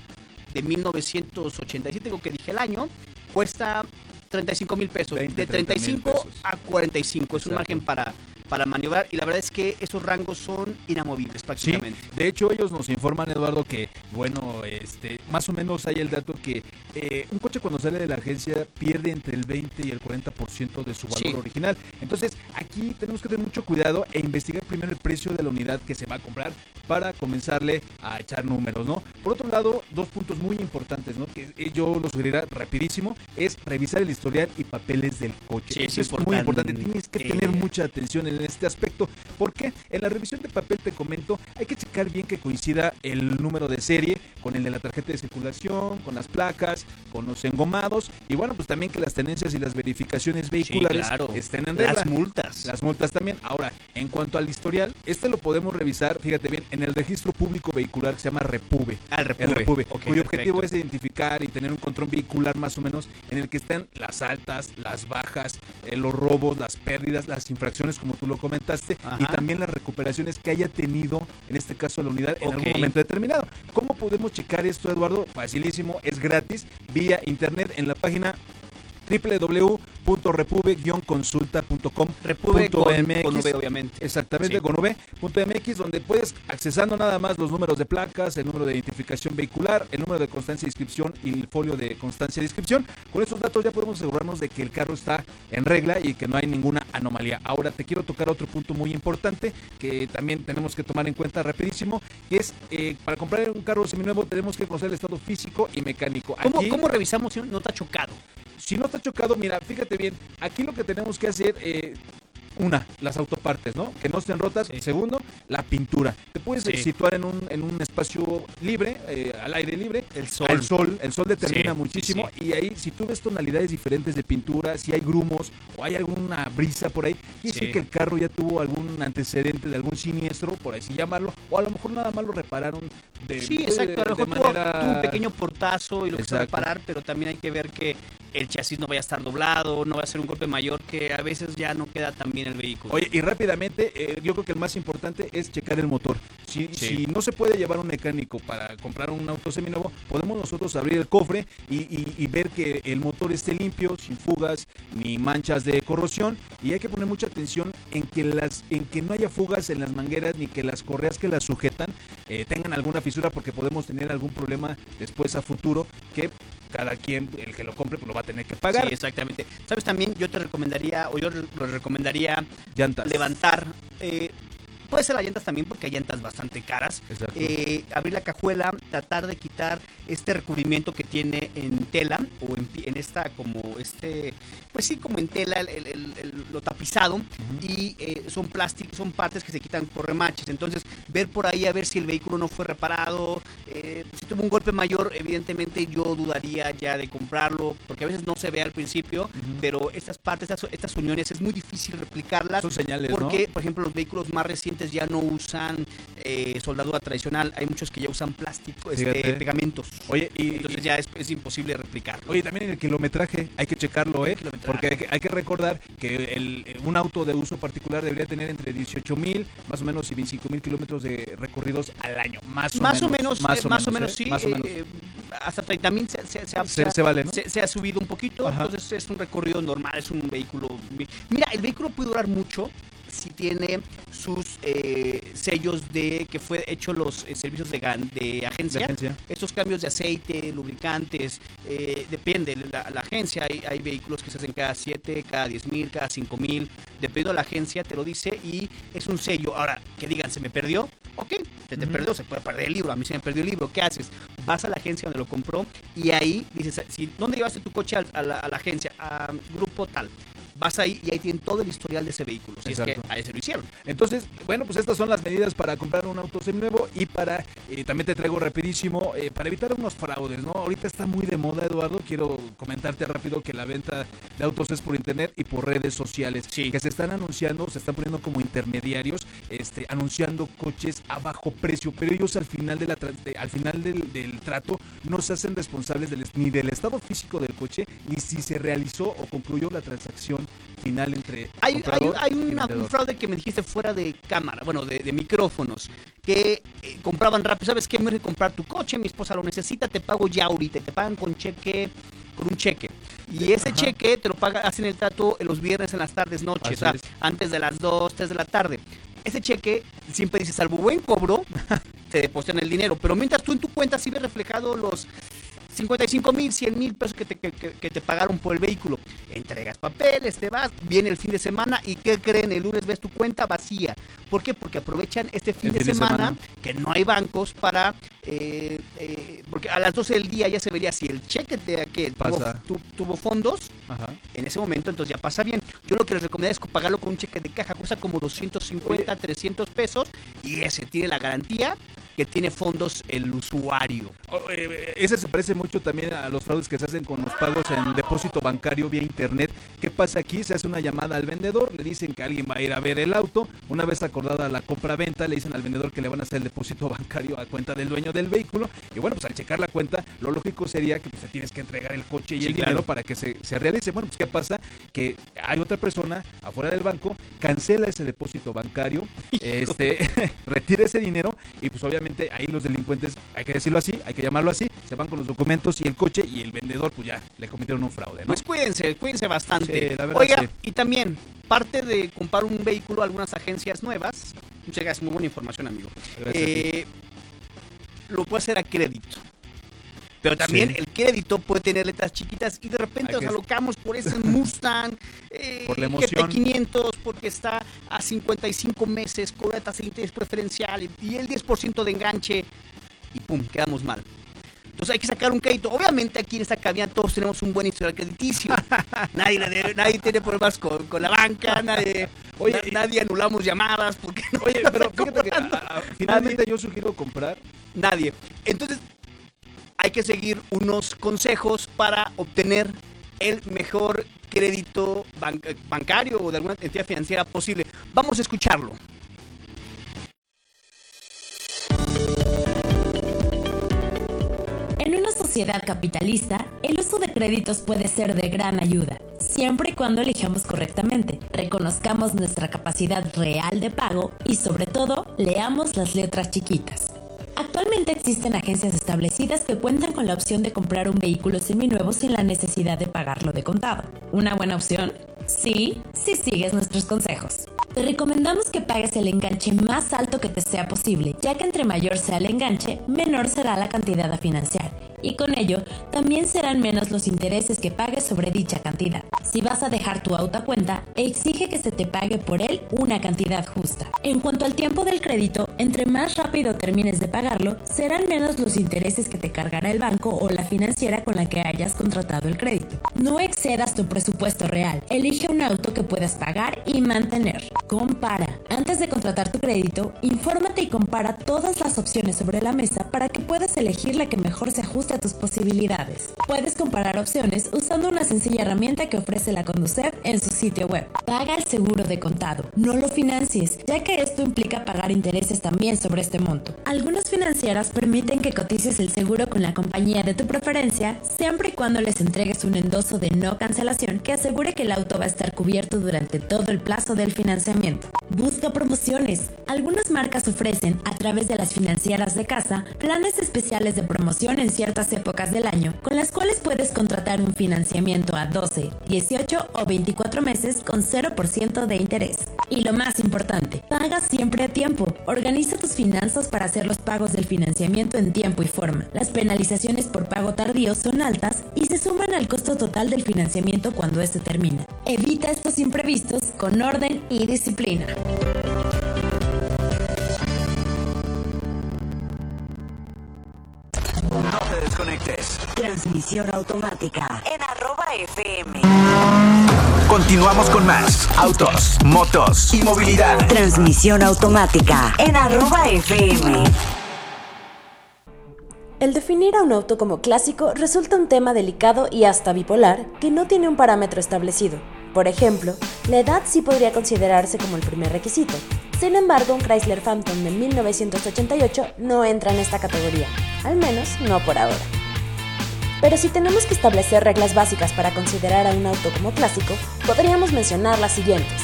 de 1987, creo que dije el año, cuesta 35 mil pesos. 20, de 30 mil 35 pesos. a 45. Es un Exacto. margen para, para maniobrar y la verdad es que esos rangos son inamovibles Sí, prácticamente. de hecho ellos nos informan, Eduardo, que bueno, este, más o menos hay el dato que eh, un coche cuando sale de la agencia pierde entre el 20 y el 40% de su valor Sí. original. Entonces aquí tenemos que tener mucho cuidado e investigar primero el precio de la unidad que se va a comprar para comenzarle a echar números, ¿no? Por otro lado, dos puntos muy importantes, ¿no? Que eh, yo lo sugeriría rapidísimo, es revisar el historial y papeles del coche. Sí, es Eso es muy importante, tienes que tener mucha atención en este aspecto, porque en la revisión de papel te comento, hay que checar bien que coincida el número de serie con el de la tarjeta de circulación, con las placas, con los engomados y bueno, pues también que las tenencias y las verificaciones vehiculares claro. estén en regla. Las multas. Las multas también. Ahora, en cuanto al historial, este lo podemos revisar, fíjate bien, en el registro público vehicular que se llama REPUBE. Ah, el El Repube. Repube, Ok, cuyo objetivo es identificar y tener un control vehicular más o menos en el que están las altas, las bajas, eh, los robos, las pérdidas, las infracciones, como tú lo comentaste, y también las recuperaciones que haya tenido, en este caso la unidad, en algún momento determinado. ¿Cómo podemos checar esto, Eduardo? Facilísimo, es gratis, vía internet en la página www.repube-consulta.com Repube con, MX. con V, obviamente. Exactamente, Sí. con V.mx, donde puedes, accesando nada más los números de placas, el número de identificación vehicular, el número de constancia de inscripción y el folio de constancia de inscripción. Con esos datos ya podemos asegurarnos de que el carro está en regla y que no hay ninguna anomalía. Ahora te quiero tocar otro punto muy importante que también tenemos que tomar en cuenta rapidísimo, que es eh, para comprar un carro seminuevo tenemos que conocer el estado físico y mecánico. ¿Cómo, ¿Cómo revisamos si no está chocado? Si no está chocado, mira, fíjate bien, aquí lo que tenemos que hacer, eh, una, las autopartes, ¿no? Que no estén rotas. Sí. Segundo, la pintura. Te puedes Sí. situar en un, en un espacio libre, eh, al aire libre. El sol. El sol, el sol determina Sí, muchísimo. Y ahí, si tú ves tonalidades diferentes de pintura, si hay grumos o hay alguna brisa por ahí, quiere Sí. que el carro ya tuvo algún antecedente de algún siniestro, por así llamarlo, o a lo mejor nada más lo repararon de, Sí, exacto. A lo de mejor manera- tuvo un pequeño portazo y lo Exacto. reparar, pero también hay que ver que el chasis no vaya a estar doblado, no va a ser un golpe mayor, que a veces ya no queda tan bien el vehículo. Oye, y rápidamente, eh, yo creo que el más importante es checar el motor. Si, Sí. si no se puede llevar un mecánico para comprar un auto seminuevo, podemos nosotros abrir el cofre y, y- y ver que el motor esté limpio, sin fugas ni manchas de corrosión. Y hay que poner mucha atención en que, las, en que no haya fugas en las mangueras ni que las correas que las sujetan eh, tengan alguna fisura porque podemos tener algún problema después a futuro que cada quien, el que lo compre, pues lo va a tener que pagar. Sí, exactamente. ¿Sabes también? Yo te recomendaría, o yo lo recomendaría Llantas. levantar. eh, puede ser las llantas también, porque hay llantas bastante caras. Exacto. eh, abrir la cajuela tratar de quitar este recubrimiento que tiene en tela o en, esta como este, pues sí, como en tela el- el- el- el- lo tapizado y eh, son plásticos, son partes que se quitan por remaches. Entonces, ver por ahí a ver si el vehículo no fue reparado, eh, si tuvo un golpe mayor, evidentemente yo dudaría ya de comprarlo, porque a veces no se ve al principio, pero estas partes, estas, estas uniones es muy difícil replicarlas. Son señales, ¿no? Porque, por ejemplo, los vehículos más recientes ya no usan eh, soldadura tradicional, hay muchos que ya usan plástico, este, pegamentos. Oye, y, Entonces ya es, es imposible replicarlo. Oye, también el kilometraje, hay que checarlo, ¿eh? Porque hay que, hay que recordar que el- un auto de uso particular debería tener entre 18 mil, más o menos, y 25 mil kilómetros de recorridos al año. Más o más menos. o menos, eh, más o menos, ¿eh? sí, Más o menos. eh, hasta 30 mil se, se, se vale, ¿no? se- se ha subido un poquito, Ajá. entonces es un recorrido normal, es un vehículo... Mira, el vehículo puede durar mucho si tiene sus eh, sellos de que fue hecho los eh, servicios de, agencia. De agencia. Estos cambios de aceite, lubricantes, eh, depende de la, la agencia. Hay, hay vehículos que se hacen cada 7, cada 10 mil, cada 5 mil. Dependiendo de la agencia, te lo dice y es un sello. Ahora, que digan, se me perdió. Ok, se te perdió, se puede perder el libro. A mí se me perdió el libro. ¿Qué haces? Vas a la agencia donde lo compró y ahí dices, si, ¿dónde llevaste tu coche al- a, la, a la agencia? A grupo tal. Vas ahí y ahí tienen todo el historial de ese vehículo. Si es que Exacto. ahí se lo hicieron. Entonces, bueno, pues estas son las medidas para comprar un auto seminuevo y para, eh, también te traigo rapidísimo, eh, para evitar unos fraudes, ¿no? Ahorita está muy de moda, Eduardo, quiero comentarte rápido que la venta de autos es por internet y por redes sociales, Sí. que se están anunciando, se están poniendo como intermediarios, este, anunciando coches a bajo precio, pero ellos al final, de la, de- al final del, del trato no se hacen responsables del, ni del estado físico del coche, ni si se realizó o concluyó la transacción final entre Hay, hay, hay una- un fraude que me dijiste fuera de cámara, bueno, de, de micrófonos, que eh, compraban rápido. ¿Sabes qué? Me voy a comprar tu coche, mi esposa lo necesita, te pago ya ahorita. Te pagan con cheque, con un cheque. Y ese Ajá. cheque te lo paga, hacen el trato los viernes, en las tardes, noches, o sea, es. antes de las 2, 3 de la tarde. Ese cheque siempre dice, salvo buen cobro, te depositan el dinero. Pero mientras tú en tu cuenta sí ves reflejado los 55 mil, 100 mil pesos que te, que, te pagaron por el vehículo. Entregas papeles, te vas, viene el fin de semana y ¿qué creen? El lunes ves tu cuenta vacía. ¿Por qué? Porque aprovechan este fin, de, fin de semana, que no hay bancos para... eh, eh, porque a las 12 del día ya se vería si el cheque de, que tuvo, tu- tuvo fondos Ajá. en ese momento, entonces ya pasa bien. Yo lo que les recomendaría es pagarlo con un cheque de caja, cuesta como 250, 300 pesos y ese tiene la garantía que tiene fondos el usuario. Oh, eh, Ese se parece mucho también a los fraudes que se hacen con los pagos en depósito bancario vía internet. ¿Qué pasa aquí? Se hace una llamada al vendedor, le dicen que alguien va a ir a ver el auto. Una vez acordada la compra-venta, le dicen al vendedor que le van a hacer el depósito bancario a cuenta del dueño del vehículo. Y bueno, pues al checar la cuenta, lo lógico sería que pues, te tienes que entregar el coche y Sí, el claro. dinero para que se, se realice. Bueno, pues ¿qué pasa? Que hay otra persona afuera del banco, cancela ese depósito bancario, este, retira ese dinero y pues obviamente ahí los delincuentes, hay que decirlo así, hay que llamarlo así, se van con los documentos y el coche y el vendedor pues ya le cometieron un fraude, ¿no? Pues cuídense, cuídense bastante. Sí, la verdad, Oiga, sí. y también, parte de comprar un vehículo, algunas agencias nuevas, muchas gracias, muy buena información, amigo. A. Eh, lo puede hacer a crédito. Pero también Sí. el crédito puede tener letras chiquitas y de repente nos alocamos por ese Mustang eh, Por la emoción. GT500 porque está a 55 meses con una tasa de interés preferencial y- el 10% de enganche y pum, quedamos mal. Entonces hay que sacar un crédito. Obviamente aquí en esta cabina todos tenemos un buen historial crediticio. nadie, nadie tiene problemas con, con la banca, nadie, Oye, na- nadie anulamos llamadas porque no Oye, pero fíjate que a- a- finalmente yo sugiero comprar Nadie. Entonces, hay que seguir unos consejos para obtener el mejor crédito ban- bancario o de alguna entidad financiera posible. Vamos a escucharlo. En una sociedad capitalista, el uso de créditos puede ser de gran ayuda, siempre y cuando elijamos correctamente, reconozcamos nuestra capacidad real de pago y sobre todo leamos las letras chiquitas. Actualmente existen agencias establecidas que cuentan con la opción de comprar un vehículo seminuevo sin la necesidad de pagarlo de contado. ¿Una buena opción? Sí, si sigues nuestros consejos. Te recomendamos que pagues el enganche más alto que te sea posible, ya que entre mayor sea el enganche, menor será la cantidad a financiar. Y con ello también serán menos los intereses que pagues sobre dicha cantidad. Si vas a dejar tu auto a cuenta, exige que se te pague por él una cantidad justa. En cuanto al tiempo del crédito, entre más rápido termines de pagarlo, serán menos los intereses que te cargará el banco o la financiera con la que hayas contratado el crédito. No excedas tu presupuesto real. Elige un auto que puedas pagar y mantener. Compara. Antes de contratar tu crédito, infórmate y compara todas las opciones sobre la mesa para que puedas elegir la que mejor se ajuste tus posibilidades. Puedes comparar opciones usando una sencilla herramienta que ofrece la Conducef en su sitio web. Paga el seguro de contado. No lo financies, ya que esto implica pagar intereses también sobre este monto. Algunas financieras permiten que cotices el seguro con la compañía de tu preferencia siempre y cuando les entregues un endoso de no cancelación que asegure que el auto va a estar cubierto durante todo el plazo del financiamiento. Busca promociones. Algunas marcas ofrecen, a través de las financieras de casa, planes especiales de promoción en ciertas épocas del año, con las cuales puedes contratar un financiamiento a 12, 18 o 24 meses con 0% de interés. Y lo más importante, paga siempre a tiempo. Organiza tus finanzas para hacer los pagos del financiamiento en tiempo y forma. Las penalizaciones por pago tardío son altas y se suman al costo total del financiamiento cuando este termina. Evita estos imprevistos con orden y disciplina. Te desconectes. Transmisión automática en arroba FM. Continuamos con más autos, motos y movilidad. Transmisión automática en arroba FM. El definir a un auto como clásico resulta un tema delicado y hasta bipolar que no tiene un parámetro establecido. Por ejemplo, la edad sí podría considerarse como el primer requisito. Sin embargo, un Chrysler Phantom de 1988 no entra en esta categoría, al menos no por ahora. Pero si tenemos que establecer reglas básicas para considerar a un auto como clásico, podríamos mencionar las siguientes.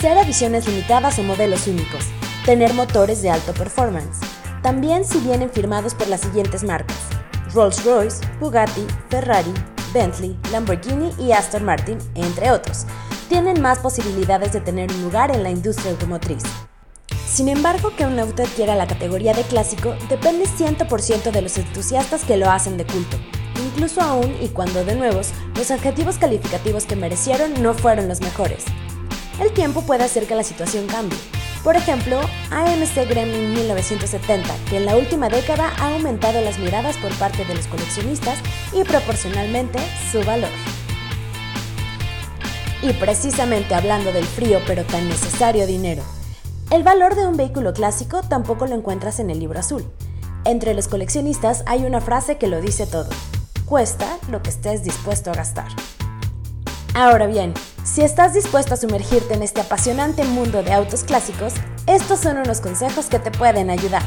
Ser ediciones limitadas o modelos únicos. Tener motores de alto performance. También si vienen firmados por las siguientes marcas. Rolls-Royce, Bugatti, Ferrari, Bentley, Lamborghini y Aston Martin, entre otros, tienen más posibilidades de tener un lugar en la industria automotriz. Sin embargo, que un auto adquiera la categoría de clásico depende 100% de los entusiastas que lo hacen de culto, incluso aún y cuando de nuevos los adjetivos calificativos que merecieron no fueron los mejores. El tiempo puede hacer que la situación cambie. Por ejemplo, AMC Gremlin 1970, que en la última década ha aumentado las miradas por parte de los coleccionistas y proporcionalmente su valor. Y precisamente hablando del frío pero tan necesario dinero, el valor de un vehículo clásico tampoco lo encuentras en el libro azul. Entre los coleccionistas hay una frase que lo dice todo. Cuesta lo que estés dispuesto a gastar. Ahora bien, si estás dispuesto a sumergirte en este apasionante mundo de autos clásicos, estos son unos consejos que te pueden ayudar.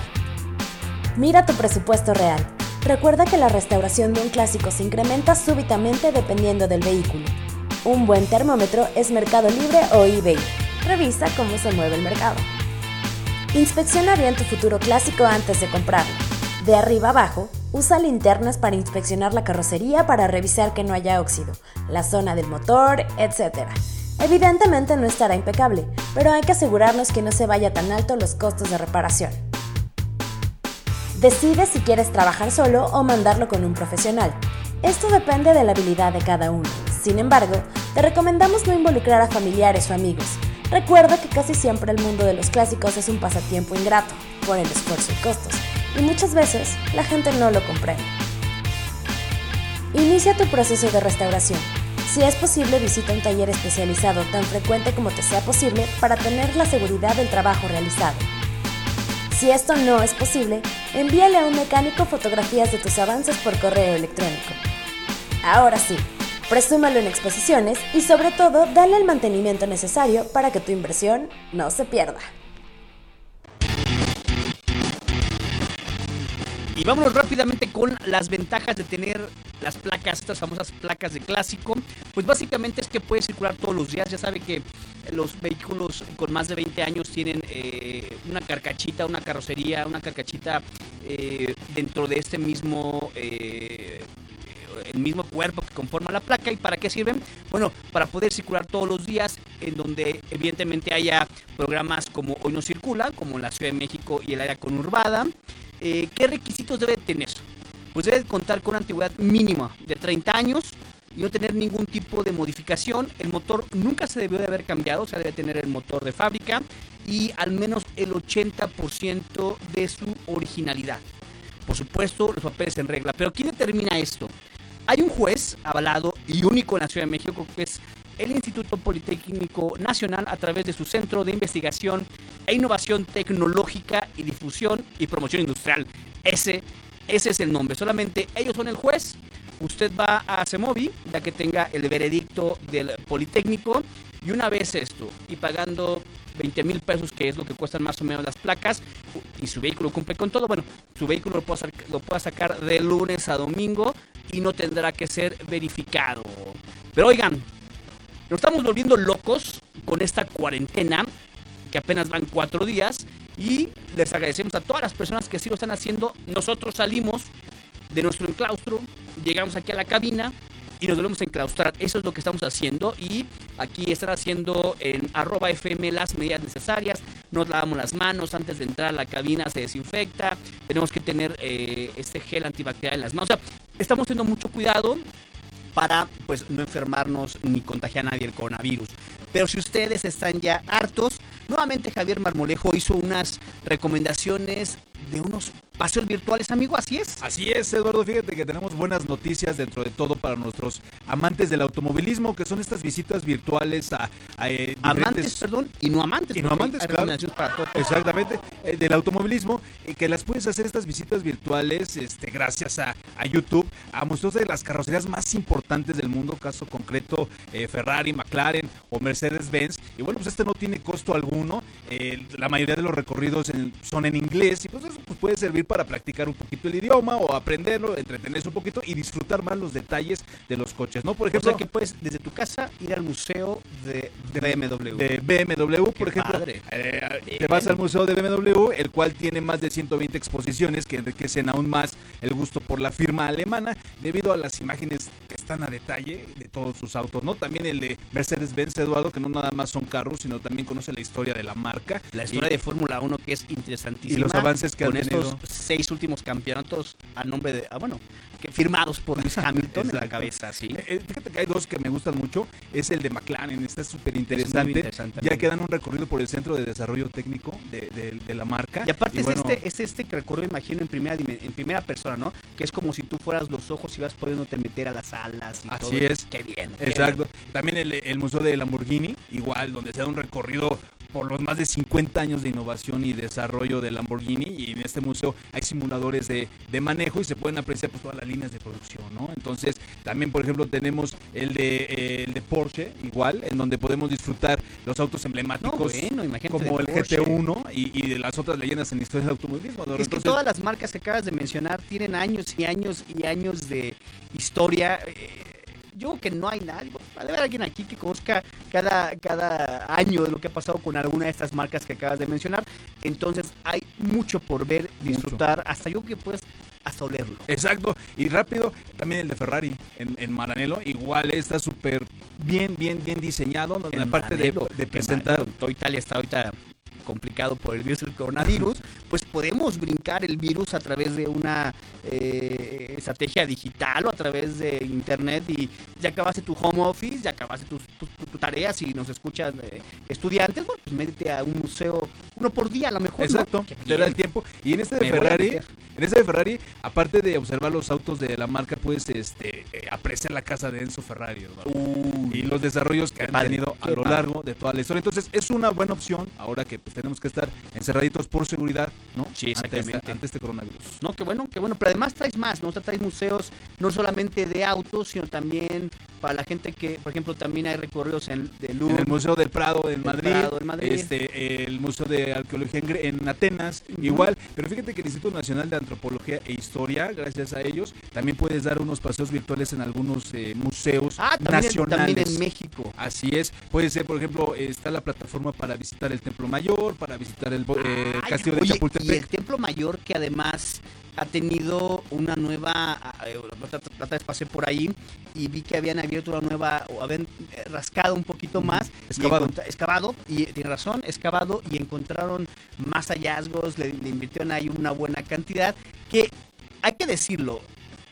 Mira tu presupuesto real. Recuerda que la restauración de un clásico se incrementa súbitamente dependiendo del vehículo. Un buen termómetro es Mercado Libre o eBay. Revisa cómo se mueve el mercado. Inspecciona bien tu futuro clásico antes de comprarlo. De arriba abajo, usa linternas para inspeccionar la carrocería para revisar que no haya óxido, la zona del motor, etc. Evidentemente no estará impecable, pero hay que asegurarnos que no se vaya tan alto los costos de reparación. Decide si quieres trabajar solo o mandarlo con un profesional. Esto depende de la habilidad de cada uno. Sin embargo, te recomendamos no involucrar a familiares o amigos. Recuerda que casi siempre el mundo de los clásicos es un pasatiempo ingrato, por el esfuerzo y costos, y muchas veces la gente no lo comprende. Inicia tu proceso de restauración. Si es posible, visita un taller especializado tan frecuente como te sea posible para tener la seguridad del trabajo realizado. Si esto no es posible, envíale a un mecánico fotografías de tus avances por correo electrónico. Ahora sí, presúmalo en exposiciones y sobre todo dale el mantenimiento necesario para que tu inversión no se pierda. Y vámonos rápidamente con las ventajas de tener las placas, estas famosas placas de clásico. Pues básicamente es que puede circular todos los días. Ya sabe que los vehículos con más de 20 años tienen eh, una carcachita, una carrocería, una carcachita eh, dentro de este mismo... Eh, el mismo cuerpo que conforma la placa y para qué sirven bueno para poder circular todos los días en donde evidentemente haya programas como hoy no circula como la Ciudad de México y el área conurbada Eh, ¿Qué requisitos debe tener? Pues debe contar con una antigüedad mínima de 30 años y no tener ningún tipo de modificación. El motor nunca se debió de haber cambiado, o sea, debe tener el motor de fábrica y al menos el 80% de su originalidad. Por supuesto, los papeles en regla. Pero ¿quién determina esto? Hay un juez avalado y único en la Ciudad de México que es el Instituto Politécnico Nacional a través de su Centro de Investigación e Innovación Tecnológica y Difusión y Promoción Industrial. Ese, ese es el nombre. Solamente ellos son el juez. Usted va a CEMOVI, ya que tenga el veredicto del Politécnico, y una vez esto, y pagando 20 mil pesos, que es lo que cuestan más o menos las placas, y su vehículo cumple con todo, bueno, su vehículo lo puede, lo puede sacar de lunes a domingo y no tendrá que ser verificado. Pero oigan, nos estamos volviendo locos con esta cuarentena, que apenas van cuatro días, y les agradecemos a todas las personas que sí lo están haciendo. Nosotros salimos de nuestro enclaustro, llegamos aquí a la cabina y nos volvemos a enclaustrar. Eso es lo que estamos haciendo y aquí están haciendo en arroba FM las medidas necesarias. Nos lavamos las manos antes de entrar a la cabina, se desinfecta. Tenemos que tener eh, este gel antibacterial en las manos. O sea, estamos teniendo mucho cuidado para pues no enfermarnos ni contagiar a nadie el coronavirus. Pero si ustedes están ya hartos, nuevamente Javier Marmolejo hizo unas recomendaciones de unos paseos virtuales, amigo, así es. Así es, Eduardo, fíjate que tenemos buenas noticias dentro de todo para nuestros amantes del automovilismo, que son estas visitas virtuales a... eh, amantes, perdón, y no amantes. Y no amantes, claro. Para todo. Exactamente, eh, del automovilismo, y que las puedes hacer estas visitas virtuales este, gracias a, a YouTube, a museos de las carrocerías más importantes del mundo, caso concreto eh, Ferrari, McLaren o Mercedes-Benz. Y bueno, pues este no tiene costo alguno, eh, la mayoría de los recorridos en, son en inglés, y pues pues, puede servir para practicar un poquito el idioma o aprenderlo, entretenerse un poquito y disfrutar más los detalles de los coches, ¿no? Por ejemplo, o sea que puedes desde tu casa ir al museo de, de BMW. De BMW, por ejemplo. Eh, te vas al museo de BMW, el cual tiene más de 120 exposiciones que enriquecen aún más el gusto por la firma alemana debido a las imágenes que están a detalle de todos sus autos, ¿no? También el de Mercedes-Benz, Eduardo, que no nada más son carros, sino también conoce la historia de la marca. La historia de Fórmula 1 que es interesantísima. Y los avances que con tenido seis últimos campeonatos a nombre de, ah, bueno, que firmados por Luis Hamilton en la cabeza, sí. Eh, fíjate que hay dos que me gustan mucho, es el de McLaren, está súper interesante, ya que dan un recorrido por el Centro de Desarrollo Técnico de, de, de la marca. Y aparte y es, bueno, este, es este que recuerdo, imagino, en primera, en primera persona, ¿no? Que es como si tú fueras los ojos y vas pudiéndote meter a las alas y Así todo. es. Qué bien. Exacto. Qué También el, el Museo de Lamborghini, igual, donde se da un recorrido por los más de 50 años de innovación y desarrollo de Lamborghini y en este museo hay simuladores de, de manejo y se pueden apreciar pues, todas las líneas de producción, ¿no? Entonces, también, por ejemplo, tenemos el de, eh, el de Porsche, igual, en donde podemos disfrutar los autos emblemáticos no, bueno, como el GT1 y, y, de las otras leyendas en la historia del automovilismo. ¿no? Es Entonces, que todas las marcas que acabas de mencionar tienen años y años y años de historia. Eh, yo creo que no hay nadie, va a haber alguien aquí que conozca cada, cada año de lo que ha pasado con alguna de estas marcas que acabas de mencionar. Entonces hay mucho por ver, disfrutar, mucho. hasta yo que puedes hasta olerlo. Exacto, y rápido, también el de Ferrari en, en Maranello, igual está súper bien, bien, bien diseñado, en la parte Maranello, de, de presentar. Toda Italia está ahorita complicado por el virus del coronavirus, pues podemos brincar el virus a través de una eh, estrategia digital o a través de internet y ya acabaste tu home office, ya acabaste tus tu, tu, tu tareas y nos escuchan eh, estudiantes, bueno, pues métete a un museo, uno por día a lo mejor. Exacto, ¿no? te da el tiempo. Y en este de Me Ferrari, en este de Ferrari, aparte de observar los autos de la marca, puedes este, eh, apreciar la casa de Enzo Ferrari uh, y los desarrollos que han padre, tenido a lo largo de toda la historia. Entonces es una buena opción ahora que pues, tenemos que estar encerraditos por seguridad, ¿no? Sí, exactamente. Ante ante este coronavirus. No, qué bueno, qué bueno. Pero además traes más, ¿no? O sea, traes museos no solamente de autos, sino también para la gente que, por ejemplo, también hay recorridos en, de en el Museo del Prado en Madrid, Prado, en Madrid. Este, el Museo de Arqueología en, en Atenas, uh -huh. igual. Pero fíjate que el Instituto Nacional de Antropología e Historia, gracias a ellos, también puedes dar unos paseos virtuales en algunos eh, museos ah, también nacionales. También en México. Así es. Puede ser, por ejemplo, está la plataforma para visitar el Templo Mayor, para visitar el eh, Ay, Castillo oye, de Chapultepec. Y el Templo Mayor que además ha tenido una nueva, la vez pasé por ahí y vi que habían abierto una nueva, o habían eh, rascado un poquito más. y Excavado. encontra- excavado, y tiene razón, excavado y encontraron más hallazgos, le, le invirtieron ahí una buena cantidad, que hay que decirlo,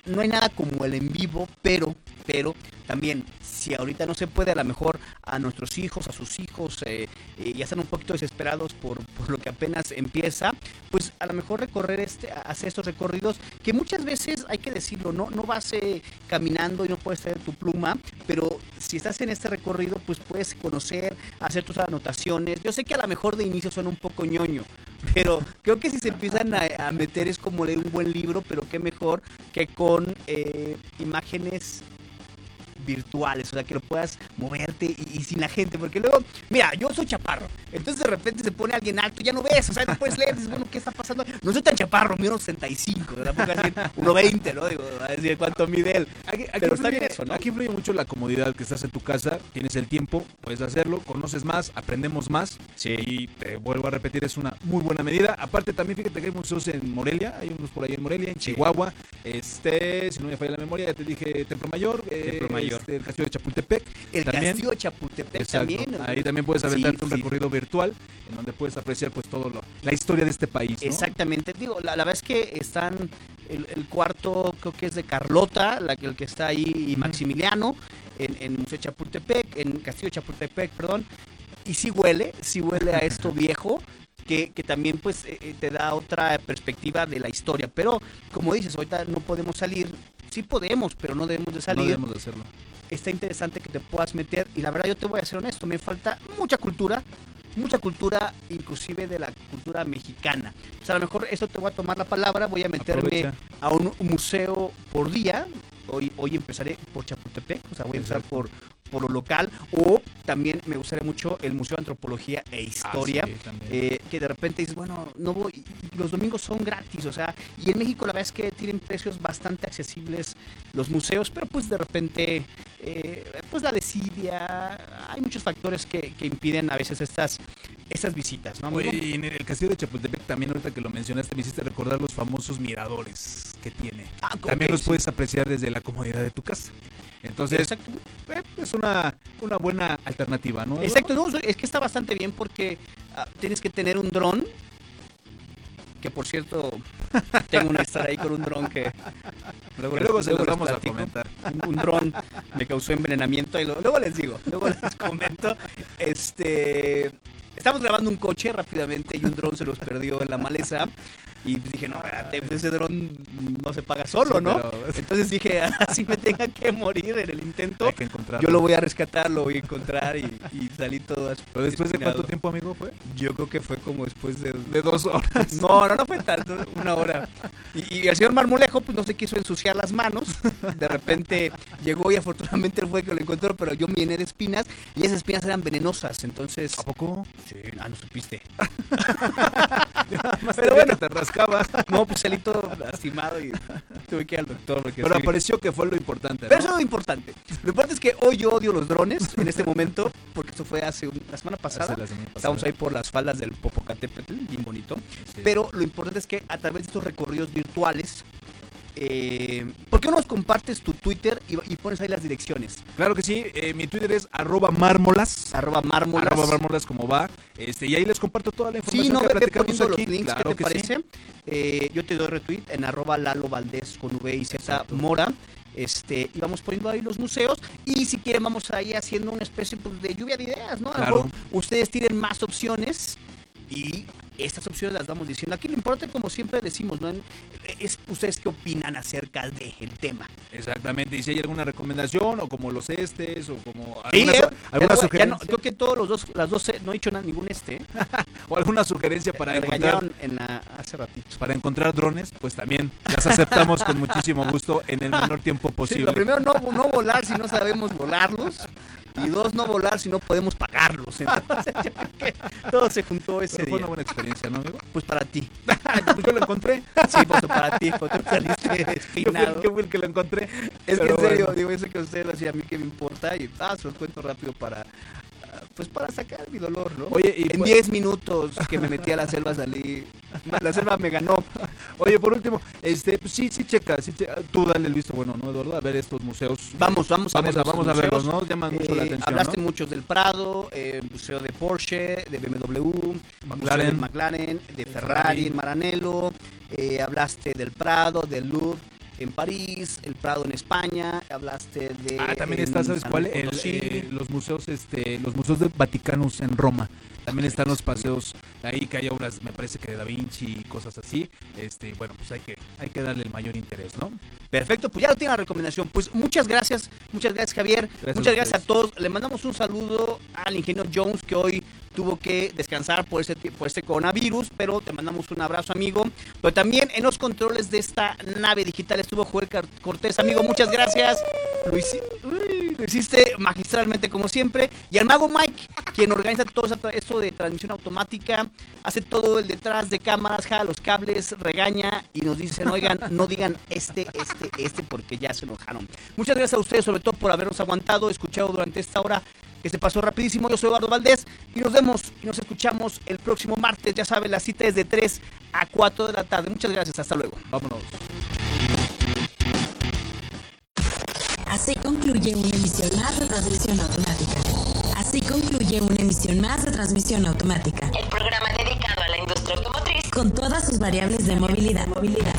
no hay nada como el en vivo, pero, pero también, si ahorita no se puede, a lo mejor a nuestros hijos, a sus hijos, eh, eh, ya están un poquito desesperados por, por lo que apenas empieza, pues a lo mejor recorrer este, hacer estos recorridos, que muchas veces, hay que decirlo, no, no vas eh, caminando y no puedes traer tu pluma, pero si estás en este recorrido, pues puedes conocer, hacer tus anotaciones. Yo sé que a lo mejor de inicio suena un poco ñoño, pero creo que si se empiezan a, a meter es como leer un buen libro, pero qué mejor que con eh, imágenes virtuales, o sea, que lo puedas moverte y, y sin la gente, porque luego, mira, yo soy chaparro, entonces de repente se pone alguien alto, ya no ves, o sea, no puedes leer, dices, bueno, ¿qué está pasando? No soy tan chaparro, mido 65, tampoco así 1.20, ¿no? Digo, a decir cuánto mide él. Aquí, aquí Pero está bien eso, ¿no? aquí influye mucho la comodidad que estás en tu casa, tienes el tiempo, puedes hacerlo, conoces más, aprendemos más. Y te vuelvo a repetir, es una muy buena medida. Aparte, también fíjate que hay museos en Morelia, hay unos por ahí en Morelia, en Chihuahua. Este, si no me falla la memoria, ya te dije Templo Mayor, eh, Templo Mayor. este, el Castillo de Chapultepec. El también. castillo de Chapultepec Exacto. también. Ahí también puedes Sí, aventarte un sí. recorrido virtual en donde puedes apreciar pues todo lo, la historia de este país. ¿no? Exactamente, digo, la, la verdad es que están, el, el cuarto creo que es de Carlota, la, que- el que está ahí, y Maximiliano, en, en Museo Chapultepec, en Castillo de Chapultepec, perdón, y sí huele, sí huele a esto viejo, que, que también pues eh, eh, te da otra perspectiva de la historia, pero como dices, ahorita no podemos salir, sí podemos, pero no debemos de No salir, debemos de hacerlo. está interesante que te puedas meter y la verdad yo te voy a ser honesto, me falta mucha cultura, mucha cultura inclusive de la cultura mexicana. O sea, a lo mejor esto te voy a tomar la palabra, voy a meterme Aprovecha. a un museo por día. Hoy, hoy empezaré por Chapultepec, o sea, voy a empezar por, por lo local. O también me gustaría mucho el Museo de Antropología e Historia. Ah, sí, también. eh, que de repente dices, bueno, no voy, los domingos son gratis, o sea, y en México la verdad es que tienen precios bastante accesibles los museos, pero pues de repente, eh, pues la desidia, hay muchos factores que, que impiden a veces estas, estas visitas, ¿no? Oye, y en el castillo de Chapultepec también ahorita que lo mencionaste me hiciste recordar los famosos miradores que tiene. Ah, También los sí. puedes apreciar desde la comodidad de tu casa. Entonces, Exacto. eh, es una, una buena alternativa, ¿no? Exacto, no, es que está bastante bien porque ah, tienes que tener un dron. Que por cierto, tengo una historia ahí con un dron que Que luego se los les vamos a comentar. Un, un dron me causó envenenamiento y lo- luego les digo, luego les comento. Este, estamos grabando un coche rápidamente y un dron se los perdió en la maleza. Y dije, no, espérate, pues ese dron no se paga solo, ¿no? pero- Entonces dije, así me tenga que morir en el intento. Hay que encontrarlo. Yo lo voy a rescatar, lo voy a encontrar y, y salí todo ¿Pero después de cuánto tiempo, amigo, fue? Yo creo que fue como después de... De dos horas. No, no, no fue tanto, una hora. Y, y el señor Marmolejo pues no se quiso ensuciar las manos. De repente llegó y afortunadamente fue el que lo encontró, pero yo llené de espinas y esas espinas eran venenosas, entonces... ¿A poco? Sí, ah, no supiste. Pero bueno. No, pues salí todo lastimado y tuve que ir al doctor. Porque Pero sí. apareció que fue lo importante. Pero ¿no? eso es lo importante. Lo importante es que hoy yo odio los drones en este momento, porque esto fue hace un- la semana pasada. La semana. Estábamos ahí por las faldas del Popocatépetl, bien bonito. Sí. Pero lo importante es que a través de estos recorridos virtuales, eh, ¿por qué no nos compartes tu Twitter y, y pones ahí las direcciones? Claro que sí, eh, mi Twitter es arroba mármolas. Arroba mármolas. Arroba mármolas como va. Este, y ahí les comparto toda la información Sí, no, que platicamos poniendo los aquí. links, Claro ¿qué te sí. parece? Eh, yo te doy retweet en arroba Lalo Valdés con V y Z. Mora. Este, y vamos poniendo ahí los museos. Y si quieren, vamos ahí haciendo una especie pues, de lluvia de ideas, ¿no? A Claro. mejor ustedes tienen más opciones y estas opciones las vamos diciendo. Aquí lo importante, como siempre decimos, ¿no? Es ustedes qué opinan acerca del tema. Exactamente. Y si hay alguna recomendación, o como los estes, o como Sí, alguna, eh, su- alguna ya no- ya no- sugerencia, creo que todos los dos, las dos, no he dicho nada, ningún este. ¿eh? o alguna sugerencia para encontrar, en la, hace ratito. para encontrar drones, pues también las aceptamos con muchísimo gusto en el menor tiempo Sí, posible. lo primero, no, no volar si no sabemos volarlos. Y dos, no volar si no podemos pagarlos. Entonces, todo se juntó ese Pero fue día. una buena experiencia, ¿no, amigo? Pues para ti. Pues yo lo encontré. Sí, pues para ti, porque tú saliste el, despeinado. que lo encontré. Es que en serio, bueno. digo, eso que ustedes lo hacían a mí que me importa y ah, se los cuento rápido para pues para sacar mi dolor, ¿no? Oye, y en pues- 10 minutos que me metí a la selva salí. La selva me ganó. Oye, por último, este, pues sí, sí, checa, sí, checa. tú dale el visto bueno, ¿no, Eduardo? A ver estos museos. Vamos, vamos a vamos a, vamos a verlos, ¿no? Llaman mucho la Eh, atención, hablaste ¿no? mucho del Prado, eh, Museo de Porsche, de BMW, McLaren. Museo de McLaren, de Ferrari Maranello, eh, hablaste del Prado, del Louvre en París, el Prado en España, hablaste de... Ah, también está, ¿sabes San cuál? El, eh, los museos, este, los museos del Vaticanos en Roma. También están los paseos ahí que hay obras, me parece que de Da Vinci y cosas así. Este, bueno, pues hay que, hay que darle el mayor interés, ¿no? Perfecto, pues ya lo tiene la recomendación. Pues muchas gracias, muchas gracias Javier, Gracias muchas a gracias a todos. Le mandamos un saludo al ingeniero Jones que hoy tuvo que descansar por ese por este coronavirus, pero te mandamos un abrazo amigo. Pero también en los controles de esta nave digital estuvo Joel Cortés, amigo, muchas gracias. Lo, uy, lo hiciste magistralmente como siempre. Y al mago Mike, quien organiza todo esto de transmisión automática, hace todo el detrás de cámaras, jala los cables, regaña y nos dicen, oigan, no digan este, este, este, porque ya se enojaron. Muchas gracias a ustedes, sobre todo por habernos aguantado, escuchado durante esta hora que se pasó rapidísimo. Yo soy Eduardo Valdés y nos vemos y nos escuchamos el próximo martes. Ya saben, la cita es de 3 a 4 de la tarde. Muchas gracias, hasta luego. Vámonos. Así concluye una emisión más de transmisión automática. Así concluye una emisión más de transmisión automática. El programa dedicado a la industria automotriz Con todas sus variables de movilidad. movilidad.